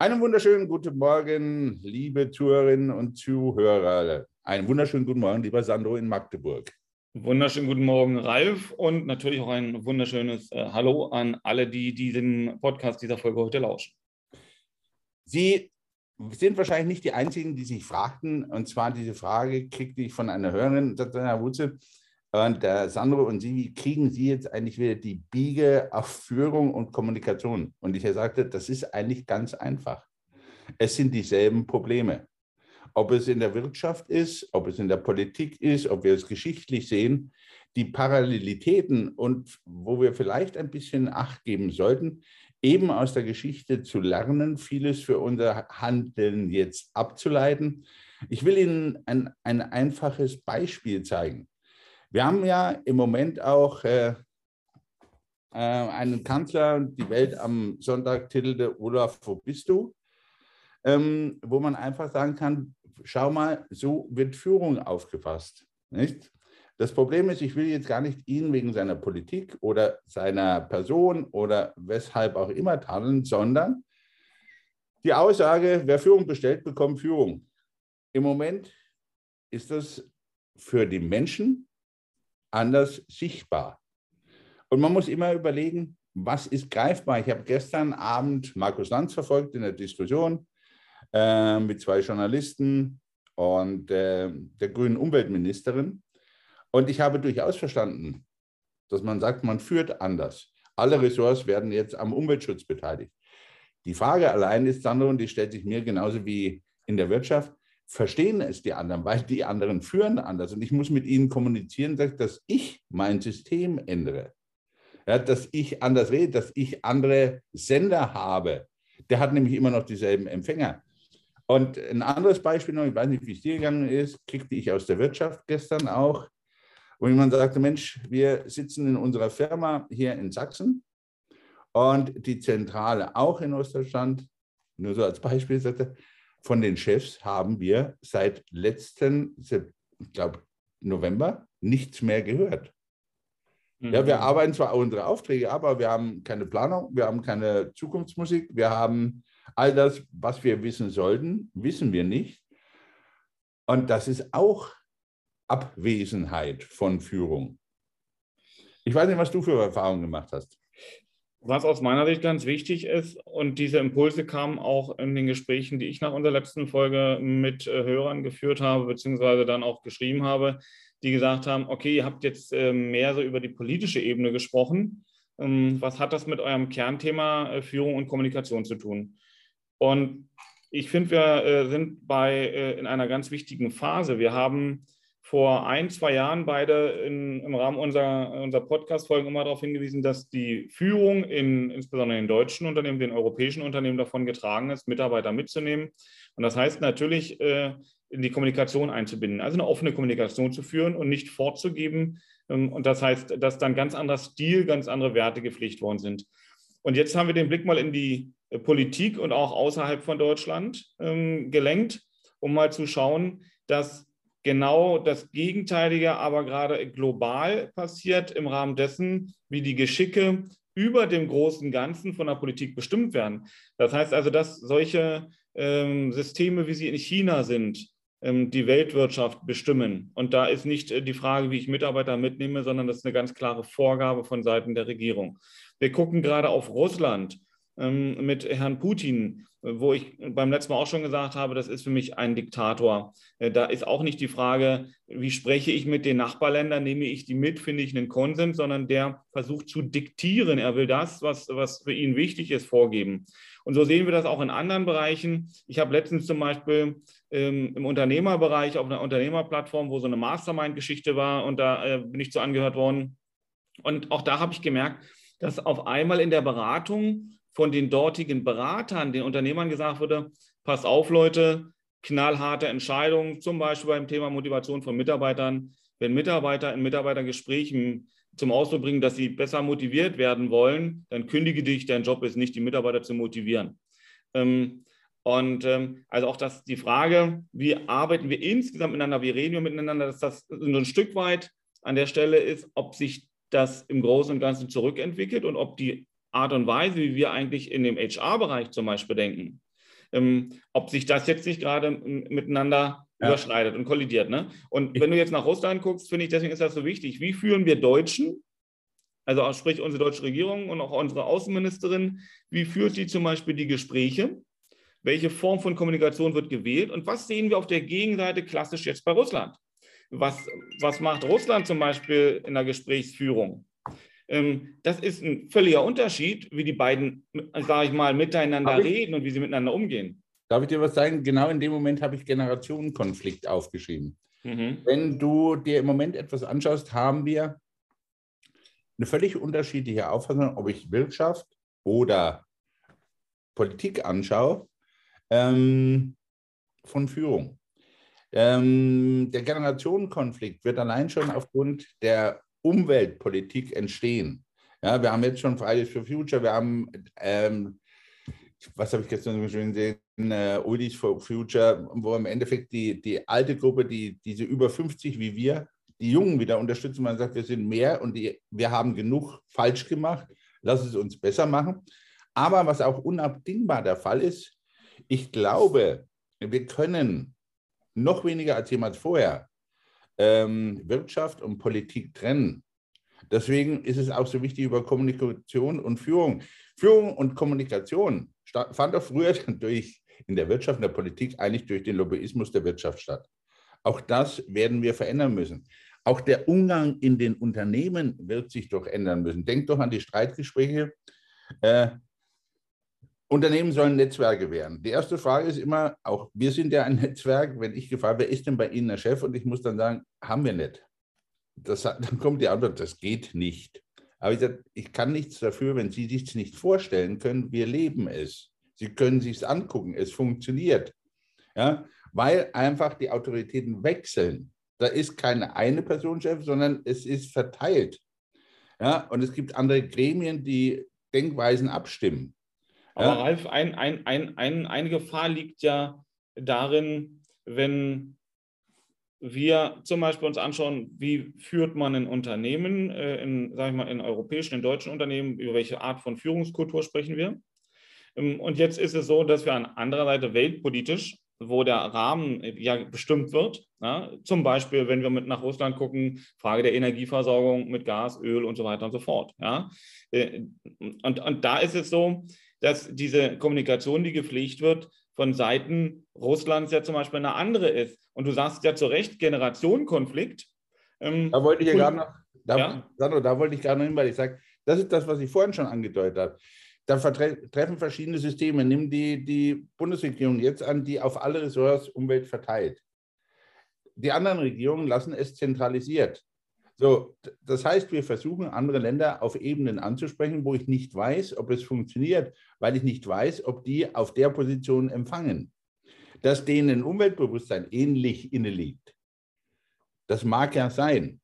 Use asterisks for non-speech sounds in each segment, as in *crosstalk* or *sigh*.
Einen wunderschönen guten Morgen, liebe Zuhörerinnen und Zuhörer. Einen wunderschönen guten Morgen, lieber Sandro in Magdeburg. Wunderschönen guten Morgen, Ralf, und natürlich auch ein wunderschönes äh, Hallo an alle, die diesen Podcast dieser Folge heute lauschen. Sie sind wahrscheinlich nicht die Einzigen, die sich fragten, und zwar diese Frage kriegte ich von einer Hörerin, Herr Wutze, und äh, Sandro und Sie, wie kriegen Sie jetzt eigentlich wieder die Biege auf Führung und Kommunikation? Und ich sagte, das ist eigentlich ganz einfach. Es sind dieselben Probleme. Ob es in der Wirtschaft ist, ob es in der Politik ist, ob wir es geschichtlich sehen, die Parallelitäten und wo wir vielleicht ein bisschen Acht geben sollten, eben aus der Geschichte zu lernen, vieles für unser Handeln jetzt abzuleiten. Ich will Ihnen ein, ein einfaches Beispiel zeigen. Wir haben ja im Moment auch äh, äh, einen Kanzler, die Welt am Sonntag titelte Olaf, wo bist du? Ähm, wo man einfach sagen kann, schau mal, so wird Führung aufgefasst. Nicht? Das Problem ist, ich will jetzt gar nicht ihn wegen seiner Politik oder seiner Person oder weshalb auch immer tadeln, sondern die Aussage, wer Führung bestellt, bekommt Führung. Im Moment ist das für die Menschen anders sichtbar. Und man muss immer überlegen, was ist greifbar. Ich habe gestern Abend Markus Lanz verfolgt in der Diskussion äh, mit zwei Journalisten und äh, der grünen Umweltministerin. Und ich habe durchaus verstanden, dass man sagt, man führt anders. Alle Ressorts werden jetzt am Umweltschutz beteiligt. Die Frage allein ist dann, und die stellt sich mir genauso wie in der Wirtschaft, verstehen es die anderen, weil die anderen führen anders. Und ich muss mit ihnen kommunizieren, dass ich mein System ändere. Ja, dass ich anders rede, dass ich andere Sender habe. Der hat nämlich immer noch dieselben Empfänger. Und ein anderes Beispiel noch, ich weiß nicht, wie es dir gegangen ist, kriegte ich aus der Wirtschaft gestern auch, wo jemand sagte, Mensch, wir sitzen in unserer Firma hier in Sachsen und die Zentrale auch in Ostdeutschland, nur so als Beispiel, sagte, von den Chefs haben wir seit letzten, ich glaube, November nichts mehr gehört. Mhm. Ja, wir mhm. arbeiten zwar unsere Aufträge, aber wir haben keine Planung, wir haben keine Zukunftsmusik, wir haben all das, was wir wissen sollten, wissen wir nicht. Und das ist auch Abwesenheit von Führung. Ich weiß nicht, was du für Erfahrungen gemacht hast. Was aus meiner Sicht ganz wichtig ist, und diese Impulse kamen auch in den Gesprächen, die ich nach unserer letzten Folge mit äh, Hörern geführt habe, beziehungsweise dann auch geschrieben habe, die gesagt haben, okay, ihr habt jetzt äh, mehr so über die politische Ebene gesprochen. Ähm, was hat das mit eurem Kernthema äh, Führung und Kommunikation zu tun? Und ich finde, wir sind bei, in einer ganz wichtigen Phase. Wir haben vor ein, zwei Jahren beide in, im Rahmen unserer, unserer Podcast-Folgen immer darauf hingewiesen, dass die Führung in, insbesondere in deutschen Unternehmen, den europäischen Unternehmen davon getragen ist, Mitarbeiter mitzunehmen. Und das heißt natürlich, äh, in die Kommunikation einzubinden, also eine offene Kommunikation zu führen und nicht vorzugeben. Ähm, und das heißt, dass dann ganz anderer Stil, ganz andere Werte gepflegt worden sind. Und jetzt haben wir den Blick mal in die äh, Politik und auch außerhalb von Deutschland ähm, gelenkt, um mal zu schauen, dass genau das Gegenteilige aber gerade global passiert im Rahmen dessen, wie die Geschicke über dem großen Ganzen von der Politik bestimmt werden. Das heißt also, dass solche ähm, Systeme, wie sie in China sind, ähm, die Weltwirtschaft bestimmen. Und da ist nicht äh, die Frage, wie ich Mitarbeiter mitnehme, sondern das ist eine ganz klare Vorgabe von Seiten der Regierung. Wir gucken gerade auf Russland ähm, mit Herrn Putin, wo ich beim letzten Mal auch schon gesagt habe, das ist für mich ein Diktator. Äh, da ist auch nicht die Frage, wie spreche ich mit den Nachbarländern, nehme ich die mit, finde ich einen Konsens, sondern der versucht zu diktieren. Er will das, was, was für ihn wichtig ist, vorgeben. Und so sehen wir das auch in anderen Bereichen. Ich habe letztens zum Beispiel ähm, im Unternehmerbereich auf einer Unternehmerplattform, wo so eine Mastermind-Geschichte war und da äh, bin ich zu angehört worden. Und auch da habe ich gemerkt, dass auf einmal in der Beratung von den dortigen Beratern, den Unternehmern gesagt wurde, pass auf Leute, knallharte Entscheidungen, zum Beispiel beim Thema Motivation von Mitarbeitern. Wenn Mitarbeiter in Mitarbeitergesprächen zum Ausdruck bringen, dass sie besser motiviert werden wollen, dann kündige dich, dein Job ist nicht, die Mitarbeiter zu motivieren. Ähm, und ähm, also auch das, die Frage, wie arbeiten wir insgesamt miteinander, wie reden wir miteinander, dass das so ein Stück weit an der Stelle ist, ob sich das im Großen und Ganzen zurückentwickelt und ob die Art und Weise, wie wir eigentlich in dem HR-Bereich zum Beispiel denken, ähm, ob sich das jetzt nicht gerade miteinander ja. überschneidet und kollidiert. Ne? Und wenn du jetzt nach Russland guckst, finde ich, deswegen ist das so wichtig. Wie führen wir Deutschen, also sprich unsere deutsche Regierung und auch unsere Außenministerin, wie führt die zum Beispiel die Gespräche? Welche Form von Kommunikation wird gewählt? Und was sehen wir auf der Gegenseite klassisch jetzt bei Russland? Was, was macht Russland zum Beispiel in der Gesprächsführung? Ähm, das ist ein völliger Unterschied, wie die beiden, sage ich mal, miteinander reden und wie sie miteinander umgehen. Darf ich dir was sagen? Genau in dem Moment habe ich Generationenkonflikt aufgeschrieben. Mhm. Wenn du dir im Moment etwas anschaust, haben wir eine völlig unterschiedliche Auffassung, ob ich Wirtschaft oder Politik anschaue, ähm, von Führung. Ähm, der Generationenkonflikt wird allein schon aufgrund der Umweltpolitik entstehen. Ja, wir haben jetzt schon Fridays for Future, wir haben ähm, was habe ich gestern so schön gesehen, äh, Oldies for Future, wo im Endeffekt die, die alte Gruppe, die, diese über 50 wie wir, die Jungen wieder unterstützen. Man sagt, wir sind mehr und die, wir haben genug falsch gemacht, lass es uns besser machen. Aber was auch unabdingbar der Fall ist, ich glaube, wir können noch weniger als jemals vorher ähm, Wirtschaft und Politik trennen. Deswegen ist es auch so wichtig über Kommunikation und Führung. Führung und Kommunikation fand doch früher *laughs* durch, in der Wirtschaft, in der Politik eigentlich durch den Lobbyismus der Wirtschaft statt. Auch das werden wir verändern müssen. Auch der Umgang in den Unternehmen wird sich doch ändern müssen. Denkt doch an die Streitgespräche. Äh, Unternehmen sollen Netzwerke werden. Die erste Frage ist immer, auch wir sind ja ein *laughs* Netzwerk, wenn ich gefragt, wer ist denn bei Ihnen der Chef? Und ich muss dann sagen, haben wir nicht. Das, *laughs* dann kommt die Antwort, das geht nicht. Aber ich, sage, ich kann nichts dafür, wenn Sie sich nicht vorstellen können, wir leben es. Sie können sich es angucken, es funktioniert. Ja, weil einfach die Autoritäten wechseln. Da ist keine eine Person Chef, sondern es ist verteilt. Ja, und es gibt andere Gremien, die Denkweisen abstimmen. Aber ja. Ralf, ein, ein, ein, ein, eine Gefahr liegt ja darin, wenn wir zum Beispiel uns anschauen, wie führt man ein Unternehmen, äh, in, sag ich mal, in europäischen, in deutschen Unternehmen, über welche Art von Führungskultur sprechen wir. Ähm, und jetzt ist es so, dass wir an anderer Seite weltpolitisch, wo der Rahmen äh, ja bestimmt wird, ja, zum Beispiel, wenn wir mit nach Russland gucken, Frage der Energieversorgung mit Gas, Öl und so weiter und so fort. Ja. Äh, und, und da ist es so, dass diese Kommunikation, die gepflegt wird, von Seiten Russlands ja zum Beispiel eine andere ist. Und du sagst ja zu Recht, Generationenkonflikt. Ähm, da wollte ich ja gerade noch, da, ja? Sandro, da wollte ich gerade noch hin, weil ich sage, das ist das, was ich vorhin schon angedeutet habe. Da treffen verschiedene Systeme. Nimm die, die Bundesregierung jetzt an, die auf alle Ressorts Umwelt verteilt. Die anderen Regierungen lassen es zentralisiert. So, das heißt, wir versuchen, andere Länder auf Ebenen anzusprechen, wo ich nicht weiß, ob es funktioniert, weil ich nicht weiß, ob die auf der Position empfangen. Dass denen Umweltbewusstsein ähnlich inne liegt. Das mag ja sein.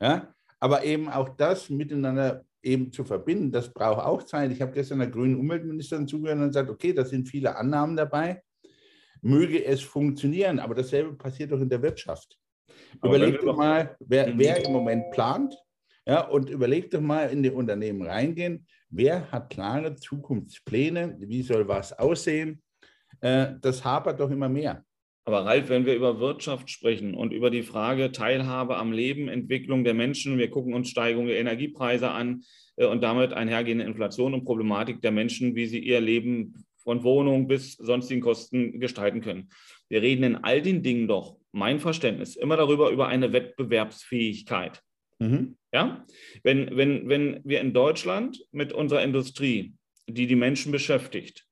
Ja? Aber eben auch das miteinander eben zu verbinden, das braucht auch Zeit. Ich habe gestern der grünen Umweltministerin zugehört und gesagt, okay, da sind viele Annahmen dabei. Möge es funktionieren, aber dasselbe passiert doch in der Wirtschaft. Überleg doch mal, wer, mhm. wer im Moment plant ja, und überleg doch mal in die Unternehmen reingehen, wer hat klare Zukunftspläne, wie soll was aussehen. Äh, das hapert doch immer mehr. Aber Ralf, wenn wir über Wirtschaft sprechen und über die Frage Teilhabe am Leben, Entwicklung der Menschen, wir gucken uns Steigerung der Energiepreise an äh, und damit einhergehende Inflation und Problematik der Menschen, wie sie ihr Leben von Wohnung bis sonstigen Kosten gestalten können. Wir reden in all den Dingen doch mein Verständnis, immer darüber, über eine Wettbewerbsfähigkeit. Mhm. Ja? Wenn, wenn, wenn wir in Deutschland mit unserer Industrie, die die Menschen beschäftigt,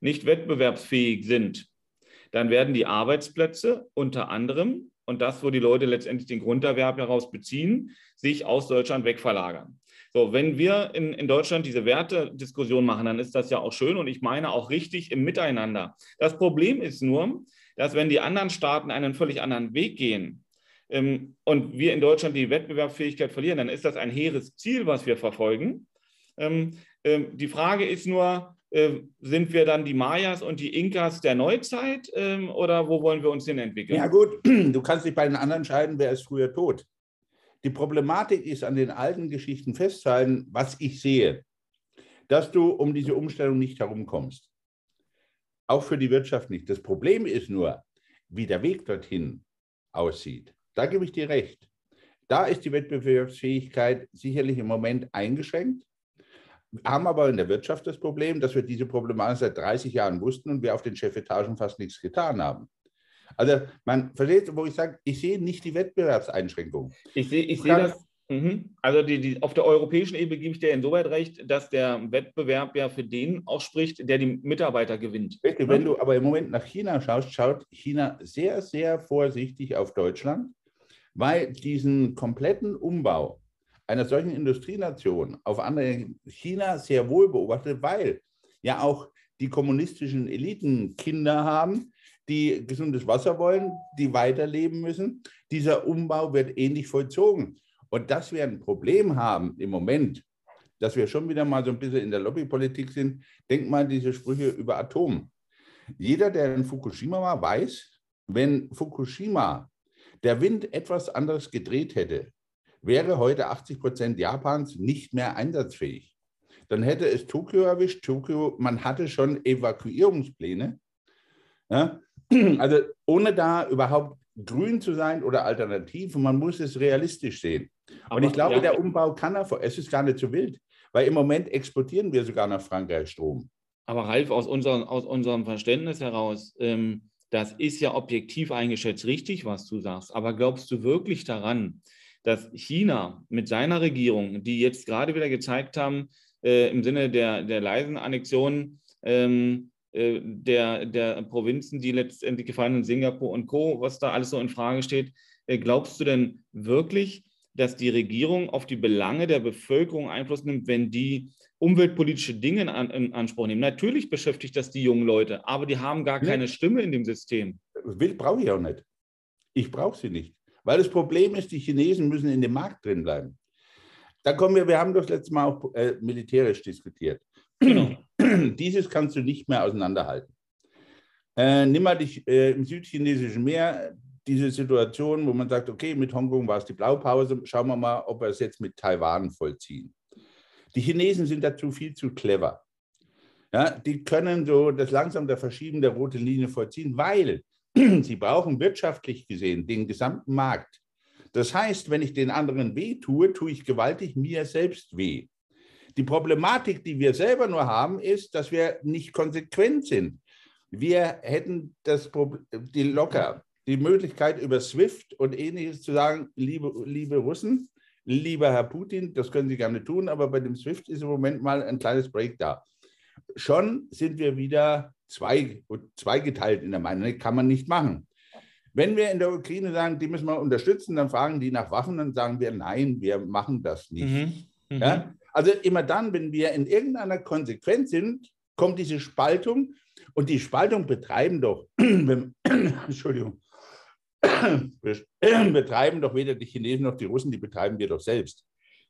nicht wettbewerbsfähig sind, dann werden die Arbeitsplätze unter anderem, und das, wo die Leute letztendlich den Grunderwerb heraus beziehen, sich aus Deutschland wegverlagern. So, wenn wir in, in Deutschland diese Wertediskussion machen, dann ist das ja auch schön und ich meine auch richtig im Miteinander. Das Problem ist nur, dass wenn die anderen Staaten einen völlig anderen Weg gehen ähm, und wir in Deutschland die Wettbewerbsfähigkeit verlieren, dann ist das ein hehres Ziel, was wir verfolgen. Ähm, ähm, die Frage ist nur, äh, sind wir dann die Mayas und die Inkas der Neuzeit ähm, oder wo wollen wir uns hin entwickeln? Ja gut, *clears throat* du kannst dich bei den anderen entscheiden, wer ist früher tot. Die Problematik ist an den alten Geschichten festzuhalten, was ich sehe, dass du um diese Umstellung nicht herumkommst. Auch für die Wirtschaft nicht. Das Problem ist nur, wie der Weg dorthin aussieht. Da gebe ich dir recht. Da ist die Wettbewerbsfähigkeit sicherlich im Moment eingeschränkt. Wir haben aber in der Wirtschaft das Problem, dass wir diese Problematik seit 30 Jahren wussten und wir auf den Chefetagen fast nichts getan haben. Also man versteht, wo ich sage, ich sehe nicht die Wettbewerbseinschränkung. Ich sehe, ich sehe das. Mhm. Also die, die, auf der europäischen Ebene gebe ich dir insoweit recht, dass der Wettbewerb ja für den auch spricht, der die Mitarbeiter gewinnt. Richtig, wenn du aber im Moment nach China schaust, schaut China sehr, sehr vorsichtig auf Deutschland, weil diesen kompletten Umbau einer solchen Industrienation auf andere China sehr wohl beobachtet, weil ja auch die kommunistischen Eliten Kinder haben, die gesundes Wasser wollen, die weiterleben müssen. Dieser Umbau wird ähnlich vollzogen. Und dass wir ein Problem haben im Moment, dass wir schon wieder mal so ein bisschen in der Lobbypolitik sind, denkt mal diese Sprüche über Atom. Jeder, der in Fukushima war, weiß, wenn Fukushima der Wind etwas anderes gedreht hätte, wäre heute 80 Prozent Japans nicht mehr einsatzfähig. Dann hätte es Tokio erwischt. Tokio, man hatte schon Evakuierungspläne. Ja? *clears throat* Also ohne da überhaupt grün zu sein oder alternativ, man muss es realistisch sehen. Aber, Und ich glaube, ja. der Umbau kann er, es ist gar nicht so wild, weil im Moment exportieren wir sogar nach Frankreich Strom. Aber Ralf, aus, unser, aus unserem Verständnis heraus, ähm, das ist ja objektiv eingeschätzt richtig, was du sagst. Aber glaubst du wirklich daran, dass China mit seiner Regierung, die jetzt gerade wieder gezeigt haben, äh, im Sinne der, der leisen Annexion ähm, äh, der, der Provinzen, die letztendlich gefallen sind, Singapur und Co., was da alles so in Frage steht, äh, glaubst du denn wirklich, dass die Regierung auf die Belange der Bevölkerung Einfluss nimmt, wenn die umweltpolitische Dinge in, Anspruch nehmen? Natürlich beschäftigt das die jungen Leute, aber die haben gar keine Stimme in dem System. Will brauche ich auch nicht. Ich brauche sie nicht. Weil das Problem ist, die Chinesen müssen in dem Markt drin bleiben. Da kommen wir, wir haben das letzte Mal auch äh, militärisch diskutiert. Genau. *clears throat* Dieses kannst du nicht mehr auseinanderhalten. Äh, nimm mal dich äh, im südchinesischen Meer, diese Situation, wo man sagt, okay, mit Hongkong war es die Blaupause, schauen wir mal, ob wir es jetzt mit Taiwan vollziehen. Die Chinesen sind dazu viel zu clever. Ja, die können so das langsam der Verschieben der roten Linie vollziehen, weil *clears throat* Sie brauchen wirtschaftlich gesehen den gesamten Markt. Das heißt, wenn ich den anderen weh tue, tue ich gewaltig mir selbst weh. Die Problematik, die wir selber nur haben, ist, dass wir nicht konsequent sind. Wir hätten das Problem, die locker die Möglichkeit über SWIFT und ähnliches zu sagen, liebe, liebe Russen, lieber Herr Putin, das können Sie gerne tun, aber bei dem SWIFT ist im Moment mal ein kleines Break da. Schon sind wir wieder zwei, zweigeteilt in der Meinung, kann man nicht machen. Wenn wir in der Ukraine sagen, die müssen wir unterstützen, dann fragen die nach Waffen, dann sagen wir, nein, wir machen das nicht. Mhm. Mhm. Ja? Also immer dann, wenn wir in irgendeiner Konsequenz sind, kommt diese Spaltung und die Spaltung betreiben doch, *clears throat* *clears throat* Entschuldigung, *clears throat* betreiben doch weder die Chinesen noch die Russen, die betreiben wir doch selbst.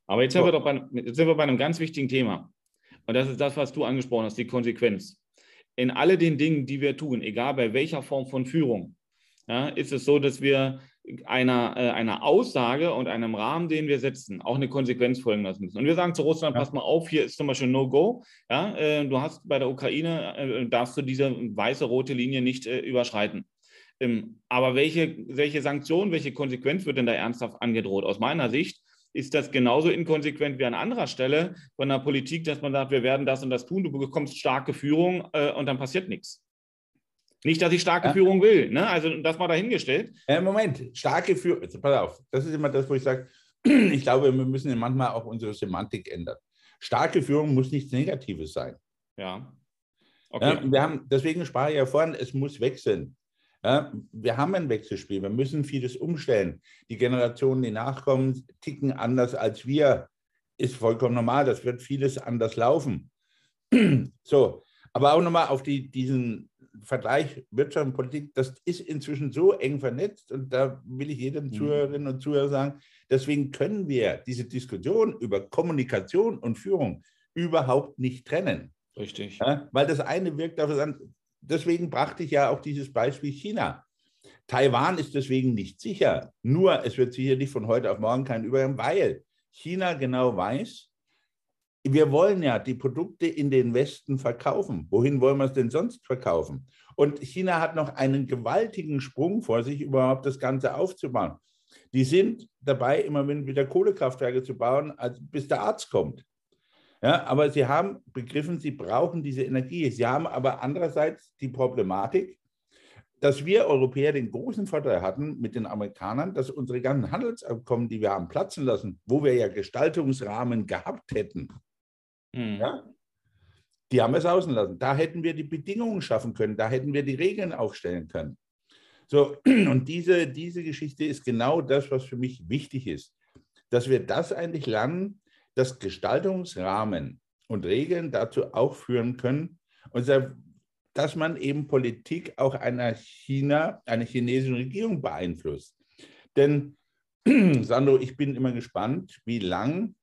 Aber jetzt, so. sind wir doch bei, jetzt sind wir bei einem ganz wichtigen Thema. Und das ist das, was du angesprochen hast, die Konsequenz in all den Dingen, die wir tun, egal bei welcher Form von Führung, ja, ist es so, dass wir einer, äh, einer Aussage und einem Rahmen, den wir setzen, auch eine Konsequenz folgen lassen müssen. Und wir sagen zu Russland, ja. pass mal auf, hier ist zum Beispiel No-Go. Ja, äh, du hast bei der Ukraine, äh, darfst du diese weiße, rote Linie nicht äh, überschreiten. Ähm, aber welche, welche Sanktion, welche Konsequenz wird denn da ernsthaft angedroht? Aus meiner Sicht ist das genauso inkonsequent wie an anderer Stelle von der Politik, dass man sagt, wir werden das und das tun, du bekommst starke Führung äh, und dann passiert nichts. Nicht, dass ich starke ja. Führung will, ne? also das mal dahingestellt. Äh, Moment, starke Führung, pass auf, das ist immer das, wo ich sage, *clears throat* ich glaube, wir müssen manchmal auch unsere Semantik ändern. Starke Führung muss nichts Negatives sein. Ja. Okay. Ja, wir haben, deswegen sprach ich ja vorhin, es muss wechseln. Ja, wir haben ein Wechselspiel, wir müssen vieles umstellen. Die Generationen, die nachkommen, ticken anders als wir. Ist vollkommen normal, das wird vieles anders laufen. *clears throat* So, aber auch nochmal auf die, diesen Vergleich Wirtschaft und Politik, das ist inzwischen so eng vernetzt und da will ich jedem mhm. Zuhörerinnen und Zuhörer sagen, deswegen können wir diese Diskussion über Kommunikation und Führung überhaupt nicht trennen. Richtig. Ja, weil das eine wirkt auf das andere deswegen brachte ich ja auch dieses Beispiel China. Taiwan ist deswegen nicht sicher. Nur, es wird sicherlich von heute auf morgen kein Übergang, weil China genau weiß, wir wollen ja die Produkte in den Westen verkaufen. Wohin wollen wir es denn sonst verkaufen? Und China hat noch einen gewaltigen Sprung vor sich, überhaupt das Ganze aufzubauen. Die sind dabei, immer wieder Kohlekraftwerke zu bauen, bis der Arzt kommt. Ja, aber sie haben begriffen, sie brauchen diese Energie. Sie haben aber andererseits die Problematik, dass wir Europäer den großen Vorteil hatten mit den Amerikanern, dass unsere ganzen Handelsabkommen, die wir haben platzen lassen, wo wir ja Gestaltungsrahmen gehabt hätten, mhm. ja, die haben wir es außen lassen. Da hätten wir die Bedingungen schaffen können, da hätten wir die Regeln aufstellen können. So, *clears throat* und diese, diese Geschichte ist genau das, was für mich wichtig ist, dass wir das eigentlich lernen, dass Gestaltungsrahmen und Regeln dazu auch führen können, dass man eben Politik auch einer China, einer chinesischen Regierung beeinflusst. Denn, *clears throat* Sandro, ich bin immer gespannt, wie lang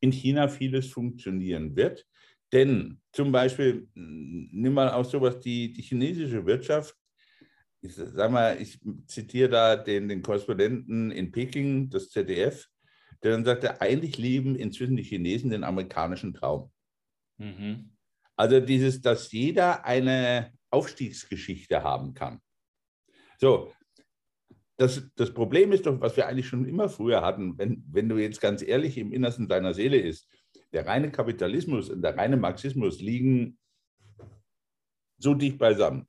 in China vieles funktionieren wird. Denn zum Beispiel, nimm mal auch sowas, die, die chinesische Wirtschaft, ich sag mal, ich zitiere da den, den Korrespondenten in Peking, das ZDF, der dann sagte, eigentlich lieben inzwischen die Chinesen den amerikanischen Traum. Mhm. Also dieses, dass jeder eine Aufstiegsgeschichte haben kann. So, das, das Problem ist doch, was wir eigentlich schon immer früher hatten, wenn, wenn du jetzt ganz ehrlich im Innersten deiner Seele ist, der reine Kapitalismus und der reine Marxismus liegen so dicht beisammen.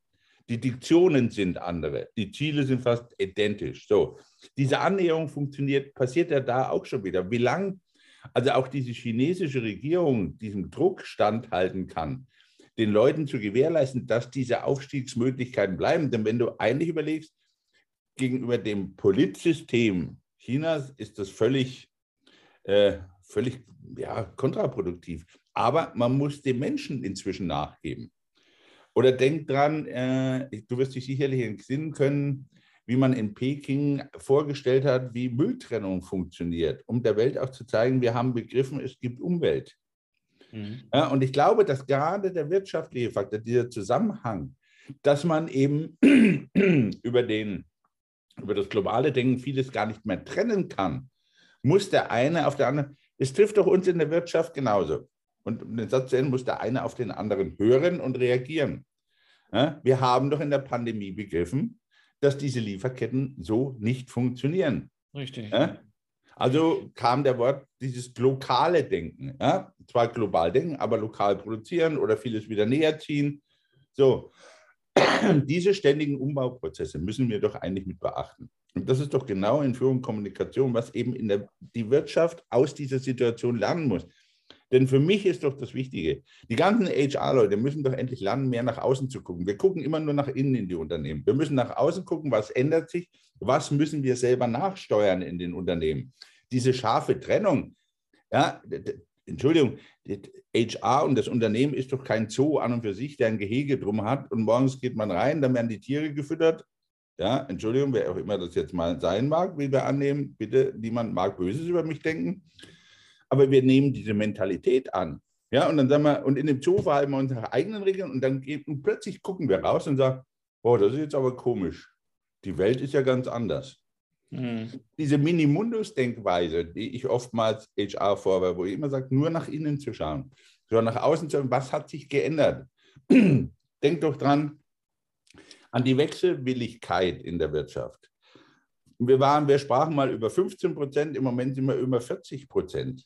Die Diktionen sind andere, die Ziele sind fast identisch. So, diese Annäherung funktioniert, passiert ja da auch schon wieder. Wie lange also auch diese chinesische Regierung diesem Druck standhalten kann, den Leuten zu gewährleisten, dass diese Aufstiegsmöglichkeiten bleiben. Denn wenn du eigentlich überlegst, gegenüber dem Politsystem Chinas ist das völlig, äh, völlig ja, kontraproduktiv. Aber man muss den Menschen inzwischen nachgeben. Oder denk dran, äh, du wirst dich sicherlich entsinnen können, wie man in Peking vorgestellt hat, wie Mülltrennung funktioniert, um der Welt auch zu zeigen, wir haben begriffen, es gibt Umwelt. Mhm. Ja, und ich glaube, dass gerade der wirtschaftliche Faktor, dieser Zusammenhang, dass man eben *clears throat* über, den, über das globale Denken vieles gar nicht mehr trennen kann, muss der eine auf der anderen, es trifft doch uns in der Wirtschaft genauso. Und um den Satz zu Ende, muss der eine auf den anderen hören und reagieren. Ja, wir haben doch in der Pandemie begriffen, dass diese Lieferketten so nicht funktionieren. Richtig. Ja? Also kam der Wort dieses lokale Denken. Ja? Zwar global denken, aber lokal produzieren oder vieles wieder näher ziehen. So, *clears throat* diese ständigen Umbauprozesse müssen wir doch eigentlich mit beachten. Und das ist doch genau in Führung und Kommunikation, was eben in der, die Wirtschaft aus dieser Situation lernen muss. Denn für mich ist doch das Wichtige, die ganzen HR-Leute müssen doch endlich lernen, mehr nach außen zu gucken. Wir gucken immer nur nach innen in die Unternehmen. Wir müssen nach außen gucken, was ändert sich, was müssen wir selber nachsteuern in den Unternehmen. Diese scharfe Trennung, ja, Entschuldigung, HR und das Unternehmen ist doch kein Zoo an und für sich, der ein Gehege drum hat und morgens geht man rein, dann werden die Tiere gefüttert. Ja, Entschuldigung, wer auch immer das jetzt mal sein mag, wie wir annehmen, bitte, niemand mag Böses über mich denken aber wir nehmen diese Mentalität an. Ja, und dann sagen wir, und in dem Zoo verhalten wir unsere eigenen Regeln und dann geht, und plötzlich gucken wir raus und sagen, oh, das ist jetzt aber komisch. Die Welt ist ja ganz anders. Mhm. Diese Minimundus-Denkweise, die ich oftmals HR vorwerfe, wo ich immer sage, nur nach innen zu schauen, sondern nach außen zu schauen, was hat sich geändert? *clears throat* Denk doch dran an die Wechselwilligkeit in der Wirtschaft. Wir, waren, wir sprachen mal über 15 Prozent, im Moment sind wir über 40 Prozent.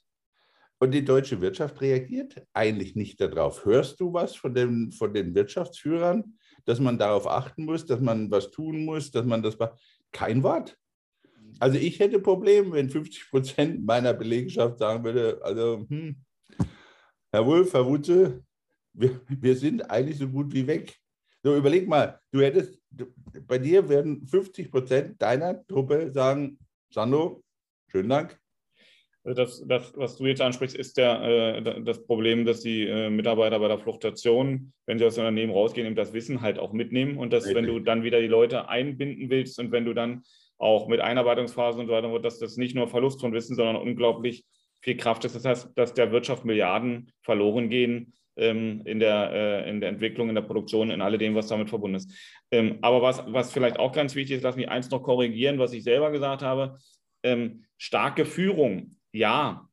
Und die deutsche Wirtschaft reagiert eigentlich nicht darauf. Hörst du was von den, von den Wirtschaftsführern, dass man darauf achten muss, dass man was tun muss, dass man das. Kein Wort. Also ich hätte Probleme, wenn 50 Prozent meiner Belegschaft sagen würde, also hm, Herr Wulff, Herr Wutze, wir, wir sind eigentlich so gut wie weg. So, überleg mal, du hättest, du, bei dir werden 50 Prozent deiner Truppe sagen, Sando, schönen Dank, das, das, was du jetzt ansprichst, ist der, äh, das Problem, dass die äh, Mitarbeiter bei der Fluktuation, wenn sie aus dem Unternehmen rausgehen, eben das Wissen halt auch mitnehmen und dass, Richtig. wenn du dann wieder die Leute einbinden willst und wenn du dann auch mit Einarbeitungsphasen und so weiter, dass das nicht nur Verlust von Wissen, sondern unglaublich viel Kraft ist. Das heißt, dass der Wirtschaft Milliarden verloren gehen ähm, in, der, äh, in der Entwicklung, in der Produktion, in alledem, was damit verbunden ist. Ähm, aber was, was vielleicht auch ganz wichtig ist, lass mich eins noch korrigieren, was ich selber gesagt habe. Ähm, starke Führung ja,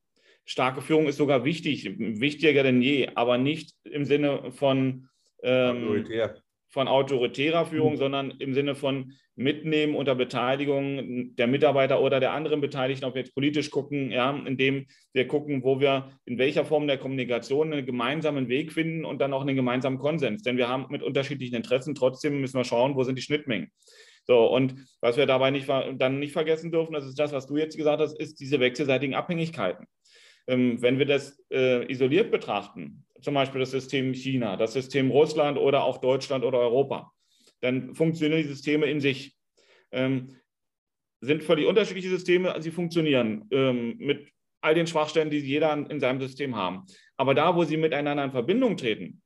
starke Führung ist sogar wichtig, wichtiger denn je, aber nicht im Sinne von ähm, Autoritär von autoritärer Führung, mhm. sondern im Sinne von Mitnehmen unter Beteiligung der Mitarbeiter oder der anderen Beteiligten, ob wir jetzt politisch gucken, ja, indem wir gucken, wo wir in welcher Form der Kommunikation einen gemeinsamen Weg finden und dann auch einen gemeinsamen Konsens. Denn wir haben mit unterschiedlichen Interessen, trotzdem müssen wir schauen, wo sind die Schnittmengen. So, und was wir dabei nicht, dann nicht vergessen dürfen, das ist das, was du jetzt gesagt hast, ist diese wechselseitigen Abhängigkeiten. Ähm, wenn wir das äh, isoliert betrachten, zum Beispiel das System China, das System Russland oder auch Deutschland oder Europa, dann funktionieren die Systeme in sich. Ähm, sind völlig unterschiedliche Systeme, sie funktionieren ähm, mit all den Schwachstellen, die jeder in seinem System haben. Aber da, wo sie miteinander in Verbindung treten,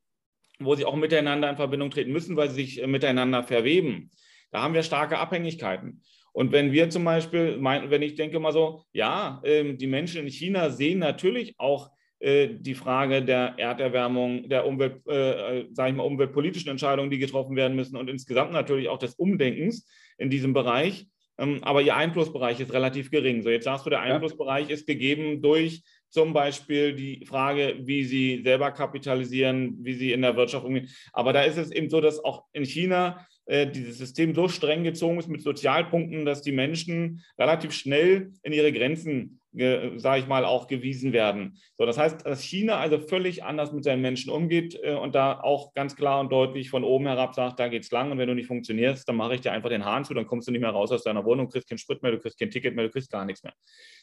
wo sie auch miteinander in Verbindung treten müssen, weil sie sich äh, miteinander verweben, da haben wir starke Abhängigkeiten. Und wenn wir zum Beispiel, mein, wenn ich denke mal so, ja, ähm, die Menschen in China sehen natürlich auch äh, die Frage der Erderwärmung, der Umwelt, äh, sage ich mal, umweltpolitischen Entscheidungen, die getroffen werden müssen und insgesamt natürlich auch des Umdenkens in diesem Bereich. Ähm, aber ihr Einflussbereich ist relativ gering. So, jetzt sagst du, der Einflussbereich ist gegeben durch zum Beispiel die Frage, wie sie selber kapitalisieren, wie sie in der Wirtschaft umgehen. Aber da ist es eben so, dass auch in China äh, dieses System so streng gezogen ist mit Sozialpunkten, dass die Menschen relativ schnell in ihre Grenzen sage ich mal, auch gewiesen werden. So, das heißt, dass China also völlig anders mit seinen Menschen umgeht äh, und da auch ganz klar und deutlich von oben herab sagt, da geht's lang und wenn du nicht funktionierst, dann mache ich dir einfach den Hahn zu, dann kommst du nicht mehr raus aus deiner Wohnung, kriegst keinen Sprit mehr, du kriegst kein Ticket mehr, du kriegst gar nichts mehr.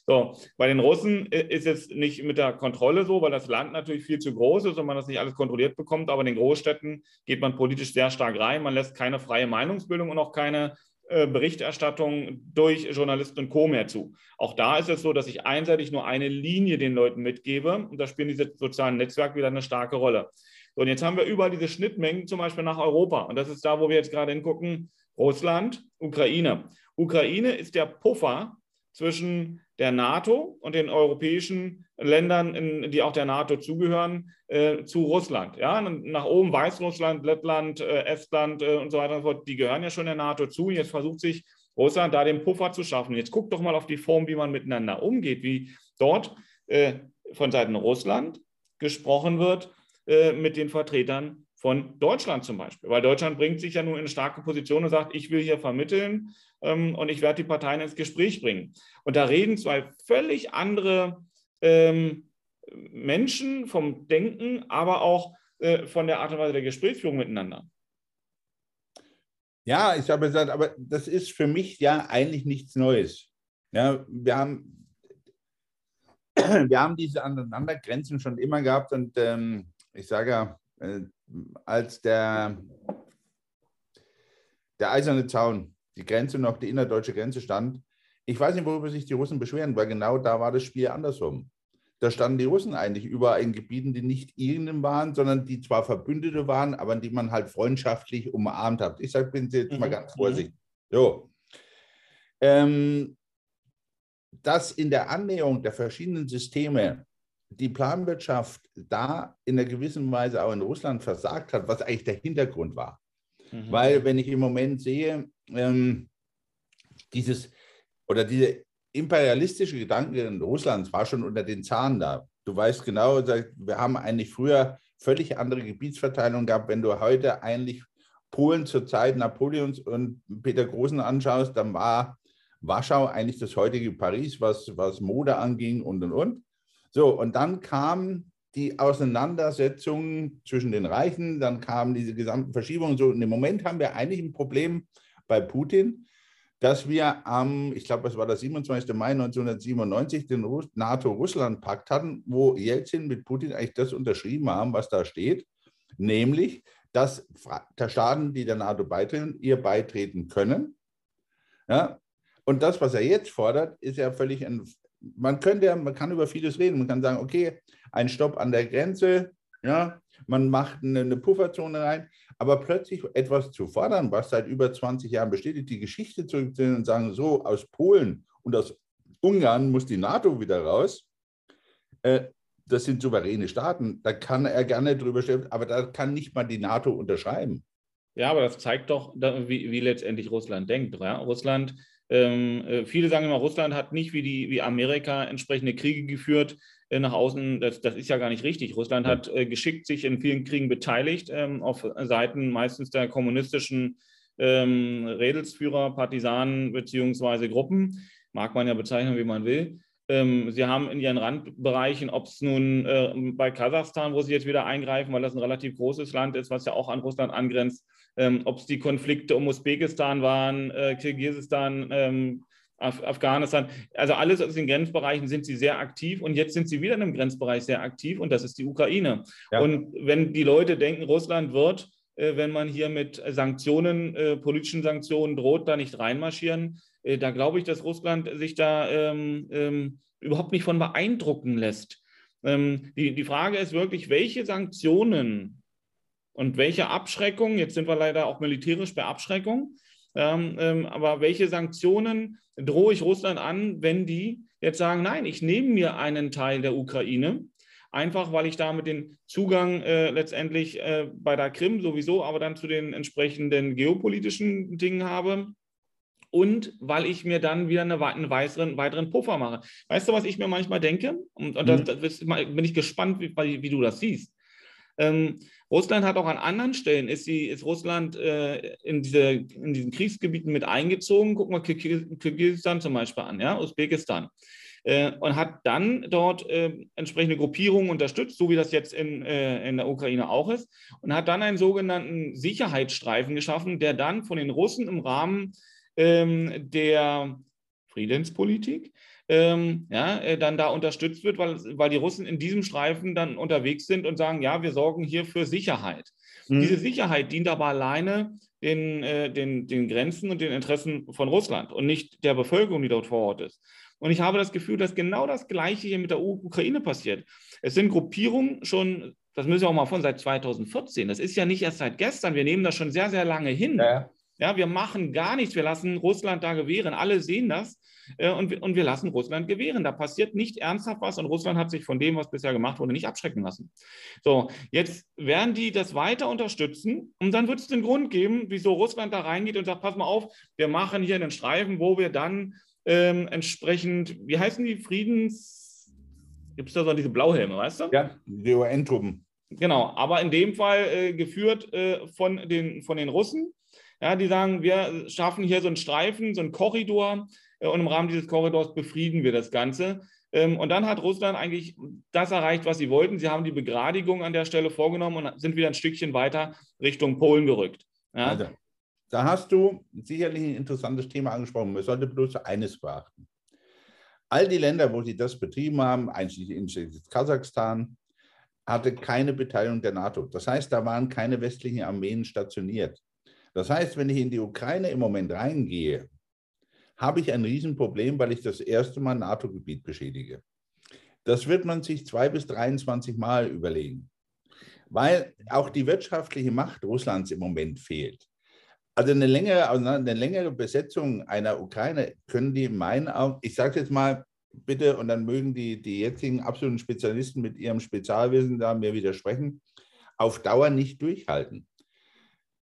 So, bei den Russen äh, ist es nicht mit der Kontrolle so, weil das Land natürlich viel zu groß ist und man das nicht alles kontrolliert bekommt, aber in den Großstädten geht man politisch sehr stark rein, man lässt keine freie Meinungsbildung und auch keine Berichterstattung durch Journalisten und Co. mehr zu. Auch da ist es so, dass ich einseitig nur eine Linie den Leuten mitgebe und da spielen diese sozialen Netzwerke wieder eine starke Rolle. So, und jetzt haben wir überall diese Schnittmengen, zum Beispiel nach Europa. Und das ist da, wo wir jetzt gerade hingucken, Russland, Ukraine. Ukraine ist der Puffer zwischen der NATO und den europäischen Ländern, in, die auch der NATO zugehören, äh, zu Russland. Ja, nach oben Weißrussland, Lettland, äh, Estland äh, und so weiter und so fort, die gehören ja schon der NATO zu. Jetzt versucht sich Russland da den Puffer zu schaffen. Jetzt guckt doch mal auf die Form, wie man miteinander umgeht, wie dort äh, von Seiten Russland gesprochen wird äh, mit den Vertretern von Deutschland zum Beispiel. Weil Deutschland bringt sich ja nun in eine starke Position und sagt, ich will hier vermitteln und ich werde die Parteien ins Gespräch bringen. Und da reden zwei völlig andere ähm, Menschen vom Denken, aber auch äh, von der Art und Weise der Gesprächsführung miteinander. Ja, ich habe gesagt, aber das ist für mich ja eigentlich nichts Neues. Ja, wir haben, *clears throat* wir haben diese Aneinandergrenzen schon immer gehabt und ähm, ich sage ja, äh, als der, der eiserne Zaun, die Grenze noch, die innerdeutsche Grenze stand, ich weiß nicht, worüber sich die Russen beschweren, weil genau da war das Spiel andersrum. Da standen die Russen eigentlich überall in Gebieten, die nicht ihnen waren, sondern die zwar Verbündete waren, aber die man halt freundschaftlich umarmt hat. Ich sage, bin jetzt mal mhm. ganz vorsichtig. So. Ähm, dass in der Annäherung der verschiedenen Systeme die Planwirtschaft da in einer gewissen Weise auch in Russland versagt hat, was eigentlich der Hintergrund war. Mhm. Weil wenn ich im Moment sehe, ähm, dieses oder diese imperialistische Gedanken Russlands war schon unter den Zahlen da. Du weißt genau, wir haben eigentlich früher völlig andere Gebietsverteilung gehabt. Wenn du heute eigentlich Polen zur Zeit Napoleons und Peter Großen anschaust, dann war Warschau eigentlich das heutige Paris, was, was Mode anging und und und. So, und dann kam die Auseinandersetzung zwischen den Reichen, dann kamen diese gesamten Verschiebungen. So, und im Moment haben wir eigentlich ein Problem bei Putin, dass wir am, ich glaube, es war der 27. Mai 1997, den NATO-Russland-Pakt hatten, wo Jelzin mit Putin eigentlich das unterschrieben haben, was da steht, nämlich, dass Staaten, die der NATO beitreten, ihr beitreten können. Ja? Und das, was er jetzt fordert, ist ja völlig ein, man könnte man kann über vieles reden. Man kann sagen, okay, ein Stopp an der Grenze, ja, man macht eine, eine Pufferzone rein, aber plötzlich etwas zu fordern, was seit über 20 Jahren besteht, die Geschichte zurückzunehmen und sagen, so aus Polen und aus Ungarn muss die NATO wieder raus. Äh, das sind souveräne Staaten, da kann er gerne drüber stellen, aber da kann nicht mal die NATO unterschreiben. Ja, aber das zeigt doch, wie, wie letztendlich Russland denkt. Ja? Russland ähm, äh, viele sagen immer, Russland hat nicht wie, die, wie Amerika entsprechende Kriege geführt äh, nach außen, das, das, ist ja gar nicht richtig. Russland hat äh, geschickt sich in vielen Kriegen beteiligt, ähm, auf Seiten meistens der kommunistischen ähm, Redelsführer, Partisanen beziehungsweise Gruppen. Mag man ja bezeichnen, wie man will. Ähm, sie haben in ihren Randbereichen, ob es nun äh, bei Kasachstan, wo sie jetzt wieder eingreifen, weil das ein relativ großes Land ist, was ja auch an Russland angrenzt, ähm, ob es die Konflikte um Usbekistan waren, äh, Kirgisistan, ähm, Af Afghanistan, also alles aus den Grenzbereichen sind sie sehr aktiv und jetzt sind sie wieder in einem Grenzbereich sehr aktiv und das ist die Ukraine. Ja. Und wenn die Leute denken, Russland wird, äh, wenn man hier mit Sanktionen, äh, politischen Sanktionen droht, da nicht reinmarschieren, äh, da glaube ich, dass Russland sich da ähm, ähm, überhaupt nicht von beeindrucken lässt. Ähm, die, die Frage ist wirklich, welche Sanktionen und welche Abschreckung, jetzt sind wir leider auch militärisch bei Abschreckung, ähm, ähm, aber welche Sanktionen drohe ich Russland an, wenn die jetzt sagen, nein, ich nehme mir einen Teil der Ukraine, einfach weil ich damit den Zugang äh, letztendlich äh, bei der Krim sowieso, aber dann zu den entsprechenden geopolitischen Dingen habe und weil ich mir dann wieder eine, einen weiteren, weiteren Puffer mache. Weißt du, was ich mir manchmal denke? Und, und mhm. das, das bin ich gespannt, wie, wie, du das siehst. Ähm, Russland hat auch an anderen Stellen, ist, sie, ist Russland äh, in, diese, in diesen Kriegsgebieten mit eingezogen. Guck mal Kirgisistan zum Beispiel an, ja, Usbekistan. Äh, und hat dann dort äh, entsprechende Gruppierungen unterstützt, so wie das jetzt in, äh, in der Ukraine auch ist, und hat dann einen sogenannten Sicherheitsstreifen geschaffen, der dann von den Russen im Rahmen ähm, der Friedenspolitik ähm, ja, äh, dann da unterstützt wird, weil, weil die Russen in diesem Streifen dann unterwegs sind und sagen, ja, wir sorgen hier für Sicherheit. Mhm. Diese Sicherheit dient aber alleine den, äh, den, den Grenzen und den Interessen von Russland und nicht der Bevölkerung, die dort vor Ort ist. Und ich habe das Gefühl, dass genau das Gleiche hier mit der Ukraine passiert. Es sind Gruppierungen schon, das müssen wir auch mal von seit 2014, das ist ja nicht erst seit gestern, wir nehmen das schon sehr, sehr lange hin. Ja. Ja, wir machen gar nichts. Wir lassen Russland da gewähren. Alle sehen das. Äh, und, wir, und wir lassen Russland gewähren. Da passiert nicht ernsthaft was. Und Russland hat sich von dem, was bisher gemacht wurde, nicht abschrecken lassen. So, jetzt werden die das weiter unterstützen. Und dann wird es den Grund geben, wieso Russland da reingeht und sagt: Pass mal auf, wir machen hier einen Streifen, wo wir dann ähm, entsprechend, wie heißen die Friedens. Gibt es da so diese Blauhelme, weißt du? Ja, die UN-Truppen. Genau, aber in dem Fall äh, geführt äh, von, den, von den Russen. Ja, die sagen, wir schaffen hier so einen Streifen, so einen Korridor äh, und im Rahmen dieses Korridors befrieden wir das Ganze. Ähm, und dann hat Russland eigentlich das erreicht, was sie wollten. Sie haben die Begradigung an der Stelle vorgenommen und sind wieder ein Stückchen weiter Richtung Polen gerückt. Ja? Also, da hast du sicherlich ein interessantes Thema angesprochen. Man sollte bloß eines beachten. All die Länder, wo sie das betrieben haben, einschließlich Kasachstan, hatte keine Beteiligung der NATO. Das heißt, da waren keine westlichen Armeen stationiert. Das heißt, wenn ich in die Ukraine im Moment reingehe, habe ich ein Riesenproblem, weil ich das erste Mal NATO-Gebiet beschädige. Das wird man sich zwei bis 23 Mal überlegen, weil auch die wirtschaftliche Macht Russlands im Moment fehlt. Also eine längere, also eine längere Besetzung einer Ukraine können die in meinen Augen, ich sage jetzt mal bitte, und dann mögen die, die jetzigen absoluten Spezialisten mit ihrem Spezialwissen da mir widersprechen, auf Dauer nicht durchhalten.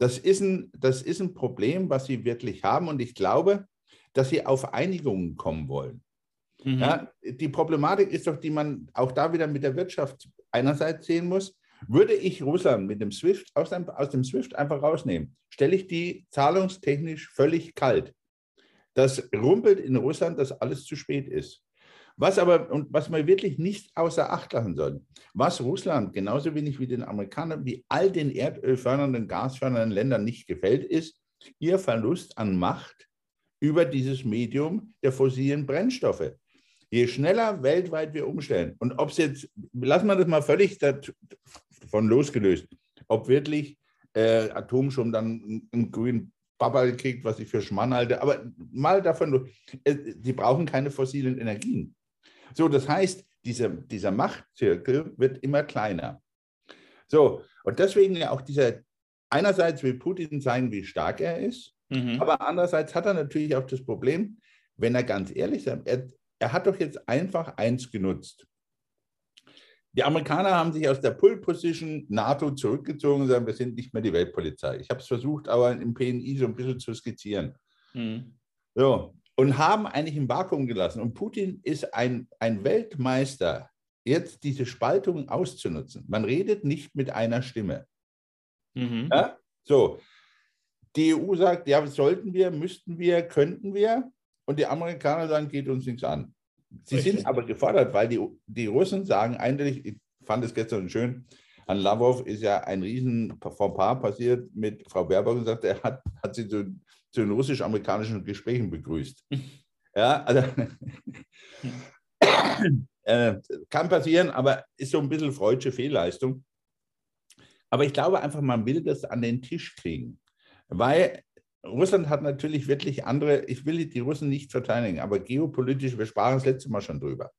Das ist, ein, das ist ein Problem, was sie wirklich haben. Und ich glaube, dass sie auf Einigungen kommen wollen. Mhm. Ja, die Problematik ist doch, die man auch da wieder mit der Wirtschaft einerseits sehen muss. Würde ich Russland mit dem SWIFT aus dem, aus dem SWIFT einfach rausnehmen, stelle ich die zahlungstechnisch völlig kalt. Das rumpelt in Russland, dass alles zu spät ist. Was aber, und was man wirklich nicht außer Acht lassen soll, was Russland genauso wenig wie den Amerikanern, wie all den erdölfördernden, gasfördernden Ländern nicht gefällt, ist ihr Verlust an Macht über dieses Medium der fossilen Brennstoffe. Je schneller weltweit wir umstellen, und ob es jetzt, lassen wir das mal völlig davon losgelöst, ob wirklich äh, Atomstrom dann einen grünen Babal kriegt, was ich für Schmann halte, aber mal davon, äh, sie brauchen keine fossilen Energien. So, das heißt, dieser, dieser Machtzirkel wird immer kleiner. So, und deswegen ja auch dieser, einerseits will Putin zeigen, wie stark er ist, mhm. aber andererseits hat er natürlich auch das Problem, wenn er ganz ehrlich ist, er, er hat doch jetzt einfach eins genutzt. Die Amerikaner haben sich aus der Pull-Position NATO zurückgezogen und sagen, wir sind nicht mehr die Weltpolizei. Ich habe es versucht, aber im PNI so ein bisschen zu skizzieren. Mhm. So, und haben eigentlich im Vakuum gelassen. Und Putin ist ein, ein Weltmeister jetzt diese Spaltung auszunutzen. Man redet nicht mit einer Stimme. Mhm. Ja? So, die EU sagt, ja, sollten wir, müssten wir, könnten wir. Und die Amerikaner sagen, geht uns nichts an. Sie Richtig. sind aber gefordert, weil die, die Russen sagen eindeutig, ich fand es gestern schön, an Lavrov ist ja ein riesen Fauxpas passiert mit Frau Baerbock und sagt, er hat, hat sie zu, zu den russisch-amerikanischen Gesprächen begrüßt. *laughs* Ja, also äh, kann passieren, aber ist so ein bisschen freudsche Fehlleistung. Aber ich glaube einfach, man will das an den Tisch kriegen, weil Russland hat natürlich wirklich andere, ich will die Russen nicht verteidigen, aber geopolitisch, wir sprachen das letzte Mal schon drüber.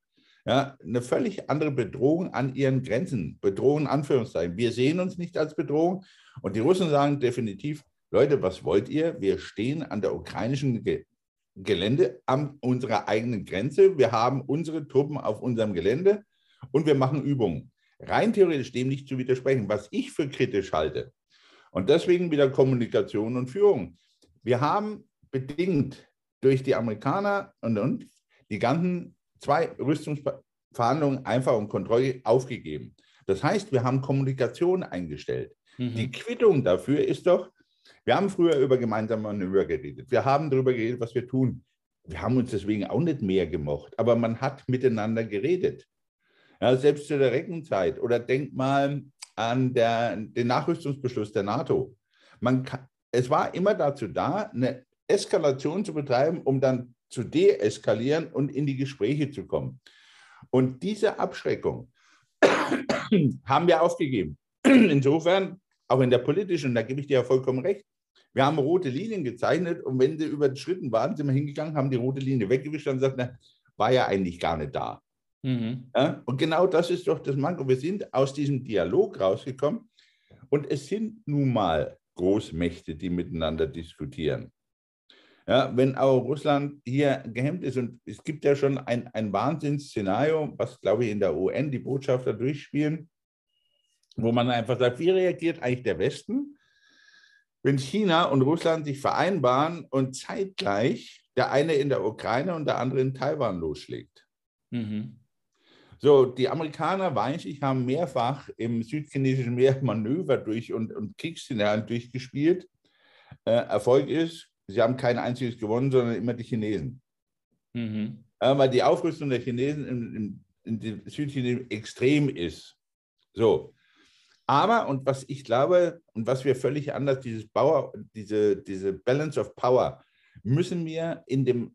Ja, eine völlig andere Bedrohung an ihren Grenzen. Bedrohung in Anführungszeichen. Wir sehen uns nicht als Bedrohung. Und die Russen sagen definitiv, Leute, was wollt ihr? Wir stehen an der ukrainischen Ge Gelände an unserer eigenen Grenze. Wir haben unsere Truppen auf unserem Gelände und wir machen Übungen. Rein theoretisch dem nicht zu widersprechen, was ich für kritisch halte. Und deswegen wieder Kommunikation und Führung. Wir haben bedingt durch die Amerikaner und, und die ganzen zwei Rüstungsverhandlungen einfach und Kontrolle aufgegeben. Das heißt, wir haben Kommunikation eingestellt. Mhm. Die Quittung dafür ist doch, wir haben früher über gemeinsame Manöver geredet. Wir haben darüber geredet, was wir tun. Wir haben uns deswegen auch nicht mehr gemocht, aber man hat miteinander geredet. Ja, selbst zu der Reckenzeit. Oder denk mal an der, den Nachrüstungsbeschluss der NATO. Man kann, es war immer dazu da, eine Eskalation zu betreiben, um dann zu deeskalieren und in die Gespräche zu kommen. Und diese Abschreckung *coughs* haben wir aufgegeben. Insofern, auch in der politischen, und da gebe ich dir ja vollkommen recht, wir haben rote Linien gezeichnet und wenn sie überschritten waren, sind wir hingegangen, haben die rote Linie weggewischt und gesagt, na, war ja eigentlich gar nicht da. Mhm. Ja, und genau das ist doch das Manko. Wir sind aus diesem Dialog rausgekommen und es sind nun mal Großmächte, die miteinander diskutieren. Ja, wenn auch Russland hier gehemmt ist, und es gibt ja schon ein, ein Wahnsinnsszenario, was, glaube ich, in der UN die Botschafter durchspielen, wo man einfach sagt, wie reagiert eigentlich der Westen, wenn China und Russland sich vereinbaren und zeitgleich der eine in der Ukraine und der andere in Taiwan losschlägt. Mhm. So, die Amerikaner, weiß ich, haben mehrfach im südchinesischen Meer Manöver durch und, und Kriegsszenarien durchgespielt. Äh, Erfolg ist, sie haben kein einziges gewonnen, sondern immer die Chinesen. Mhm. Äh, weil die Aufrüstung der Chinesen in, in den Südchinesischen extrem ist. So. Aber, und was ich glaube, und was wir völlig anders, dieses Bauer, diese, diese Balance of Power, müssen wir in dem,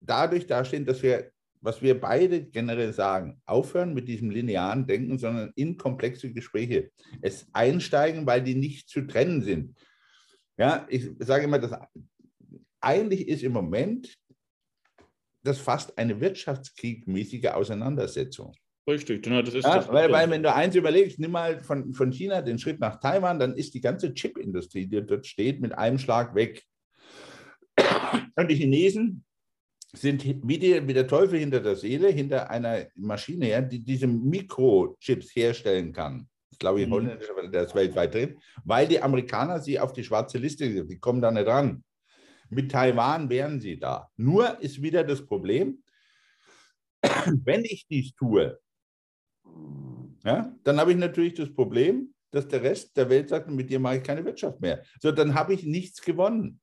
dadurch dastehen, dass wir was wir beide generell sagen, aufhören mit diesem linearen Denken, sondern in komplexe Gespräche es einsteigen, weil die nicht zu trennen sind. Ja, ich sage immer, dass eigentlich ist im Moment das fast eine wirtschaftskriegmäßige Auseinandersetzung. Richtig, genau, das ist ja, das weil, weil, wenn du eins überlegst, nimm mal von, von China den Schritt nach Taiwan, dann ist die ganze Chipindustrie, die dort steht, mit einem Schlag weg. Und die Chinesen sind wie, die, wie der Teufel hinter der Seele, hinter einer Maschine, ja, die diese Mikrochips herstellen kann. Ich glaube, in mhm. Holland ist weltweit drin, weil die Amerikaner sie auf die schwarze Liste, die kommen da nicht ran. Mit Taiwan wären sie da. Nur ist wieder das Problem, *clears throat* wenn ich dies tue, ja, dann habe ich natürlich das Problem, dass der Rest der Welt sagt, mit dir mache ich keine Wirtschaft mehr. So, dann habe ich nichts gewonnen.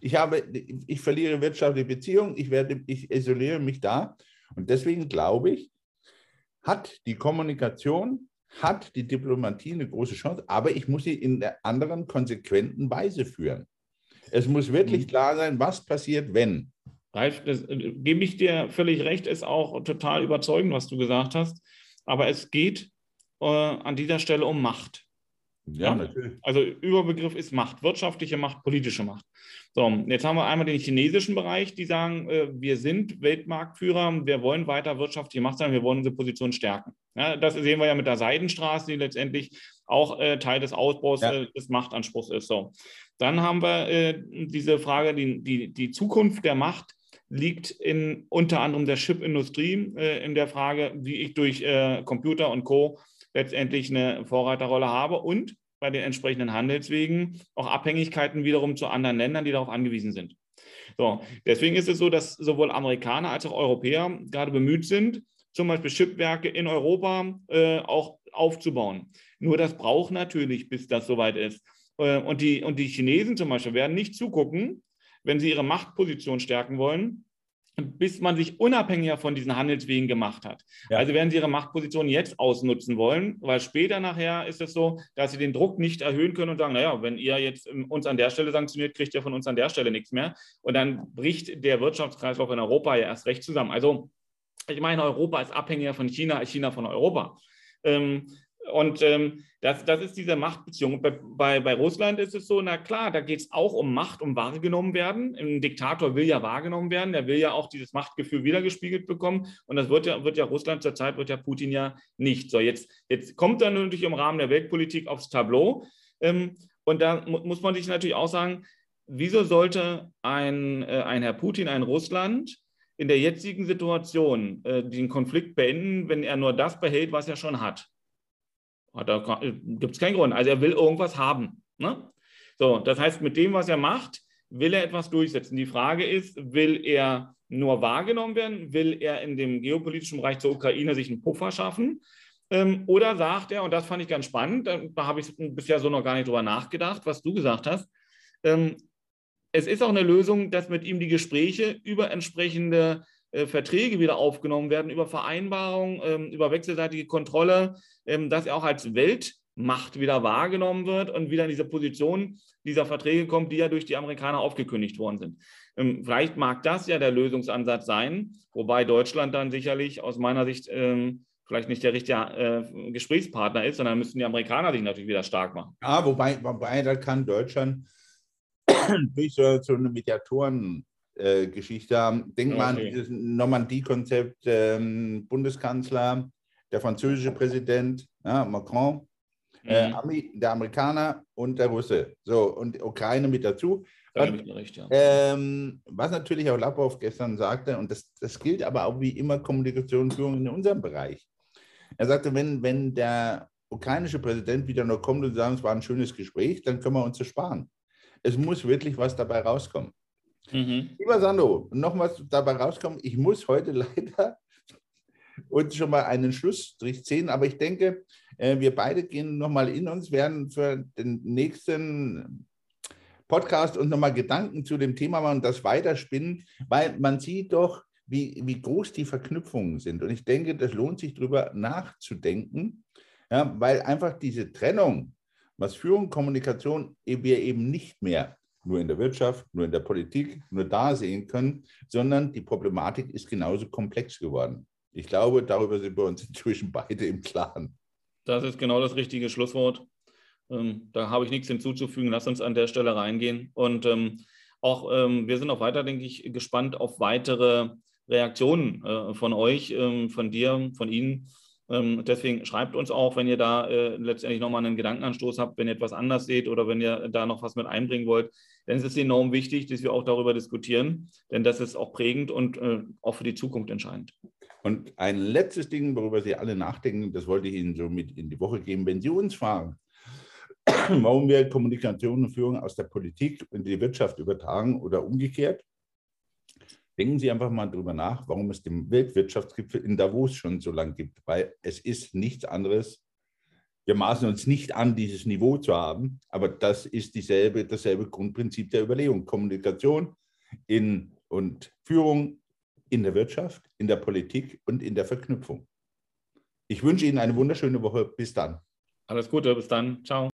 Ich, habe, ich verliere wirtschaftliche Beziehungen, ich, werde, ich isoliere mich da. Und deswegen glaube ich, hat die Kommunikation, hat die Diplomatie eine große Chance, aber ich muss sie in einer anderen, konsequenten Weise führen. Es muss wirklich mhm. klar sein, was passiert, wenn. Ralf, das, äh, gebe ich dir völlig recht, ist auch total überzeugend, was du gesagt hast. Aber es geht äh, an dieser Stelle um Macht. Ja, natürlich. Also Überbegriff ist Macht, wirtschaftliche Macht, politische Macht. So, jetzt haben wir einmal den chinesischen Bereich, die sagen, äh, wir sind Weltmarktführer, wir wollen weiter wirtschaftliche Macht sein, wir wollen unsere Position stärken. Ja, das sehen wir ja mit der Seidenstraße, die letztendlich auch äh, Teil des Ausbaus ja. äh, des Machtanspruchs ist. So. Dann haben wir äh, diese Frage, die, die, die Zukunft der Macht liegt in unter anderem der Chipindustrie, äh, in der Frage, wie ich durch äh, Computer und Co letztendlich eine Vorreiterrolle habe und bei den entsprechenden Handelswegen auch Abhängigkeiten wiederum zu anderen Ländern, die darauf angewiesen sind. So, deswegen ist es so, dass sowohl Amerikaner als auch Europäer gerade bemüht sind, zum Beispiel Chipwerke in Europa äh, auch aufzubauen. Nur das braucht natürlich, bis das soweit ist. Äh, und, die, und die Chinesen zum Beispiel werden nicht zugucken, wenn sie ihre Machtposition stärken wollen, bis man sich unabhängiger von diesen Handelswegen gemacht hat. Ja. Also werden sie ihre Machtposition jetzt ausnutzen wollen, weil später nachher ist es so, dass sie den Druck nicht erhöhen können und sagen, naja, wenn ihr jetzt uns an der Stelle sanktioniert, kriegt ihr von uns an der Stelle nichts mehr. Und dann bricht der Wirtschaftskreislauf in Europa ja erst recht zusammen. Also ich meine, Europa ist abhängiger von China, China von Europa. Ähm, und ähm, das, das ist diese Machtbeziehung. Bei, bei, bei Russland ist es so, na klar, da geht es auch um Macht, um wahrgenommen werden. Ein Diktator will ja wahrgenommen werden, der will ja auch dieses Machtgefühl wiedergespiegelt bekommen. Und das wird ja, wird ja Russland zurzeit, wird ja Putin ja nicht. So, jetzt, jetzt kommt er natürlich im Rahmen der Weltpolitik aufs Tableau. Ähm, und da mu muss man sich natürlich auch sagen, wieso sollte ein, äh, ein Herr Putin, ein Russland, in der jetzigen Situation äh, den Konflikt beenden, wenn er nur das behält, was er schon hat? Da gibt es keinen Grund. Also er will irgendwas haben. Ne? So, das heißt, mit dem, was er macht, will er etwas durchsetzen. Die Frage ist, will er nur wahrgenommen werden? Will er in dem geopolitischen Bereich zur Ukraine sich einen Puffer schaffen? Ähm, oder sagt er, und das fand ich ganz spannend, da, habe ich bisher so noch gar nicht drüber nachgedacht, was du gesagt hast, ähm, es ist auch eine Lösung, dass mit ihm die Gespräche über entsprechende äh, Verträge wieder aufgenommen werden, über Vereinbarungen, ähm, über wechselseitige Kontrolle, ähm, dass er auch als Weltmacht wieder wahrgenommen wird und wieder in diese Position dieser Verträge kommt, die ja durch die Amerikaner aufgekündigt worden sind. Ähm, vielleicht mag das ja der Lösungsansatz sein, wobei Deutschland dann sicherlich aus meiner Sicht vielleicht nicht der richtige äh, Gesprächspartner ist, sondern müssen die Amerikaner sich natürlich wieder stark machen. Ja, wobei, wobei da kann Deutschland *clears throat* durch so eine Mediatoren äh, Geschichte haben. Denk okay. mal an dieses Normandie-Konzept, ähm, Bundeskanzler, der französische Präsident, ja, Macron, äh, mhm. äh, der Amerikaner und der Russe. So, und Ukraine mit dazu. Und, recht, ja. ähm, was natürlich auch Lapov gestern sagte, und das, das gilt aber auch wie immer Kommunikation und Führung in unserem Bereich. Er sagte, wenn, wenn der ukrainische Präsident wieder nur kommt und sagt, es war ein schönes Gespräch, dann können wir uns das sparen. Es muss wirklich was dabei rauskommen. Mhm. Lieber Sandro, noch was dabei rauskommen. Ich muss heute *laughs* leider uns schon mal einen Schlussstrich ziehen, aber ich denke, äh, wir beide gehen nochmal in uns, werden für den nächsten Podcast uns nochmal Gedanken zu dem Thema machen und das weiterspinnen, weil man sieht doch, wie, wie groß die Verknüpfungen sind. Und ich denke, das lohnt sich darüber nachzudenken, ja, weil einfach diese Trennung, was Führung, Kommunikation, wir eben nicht mehr nur in der Wirtschaft, nur in der Politik, nur da sehen können, sondern die Problematik ist genauso komplex geworden. Ich glaube, darüber sind wir uns *laughs* inzwischen beide im Klaren. Das ist genau das richtige Schlusswort. Ähm, da habe ich nichts hinzuzufügen. Lass uns an der Stelle reingehen. Und ähm, auch ähm, wir sind auch weiter, denke ich, gespannt auf weitere Reaktionen äh, von euch, ähm, von dir, von Ihnen ähm, deswegen schreibt uns auch, wenn ihr da äh, letztendlich nochmal einen Gedankenanstoß habt, wenn ihr etwas anders seht oder wenn ihr da noch was mit einbringen wollt. Denn es ist enorm wichtig, dass wir auch darüber diskutieren, denn das ist auch prägend und äh, auch für die Zukunft entscheidend. Und ein letztes Ding, worüber Sie alle nachdenken, das wollte ich Ihnen so mit in die Woche geben. Wenn Sie uns fragen, *clears throat* warum wir Kommunikation und Führung aus der Politik in die Wirtschaft übertragen oder umgekehrt, Denken Sie einfach mal darüber nach, warum es den Weltwirtschaftsgipfel in Davos schon so lange gibt, weil es ist nichts anderes. Wir maßen uns nicht an, dieses Niveau zu haben, aber das ist dieselbe, dasselbe Grundprinzip der Überlegung. Kommunikation in, und Führung in der Wirtschaft, in der Politik und in der Verknüpfung. Ich wünsche Ihnen eine wunderschöne Woche. Bis dann. Alles Gute, bis dann. Ciao.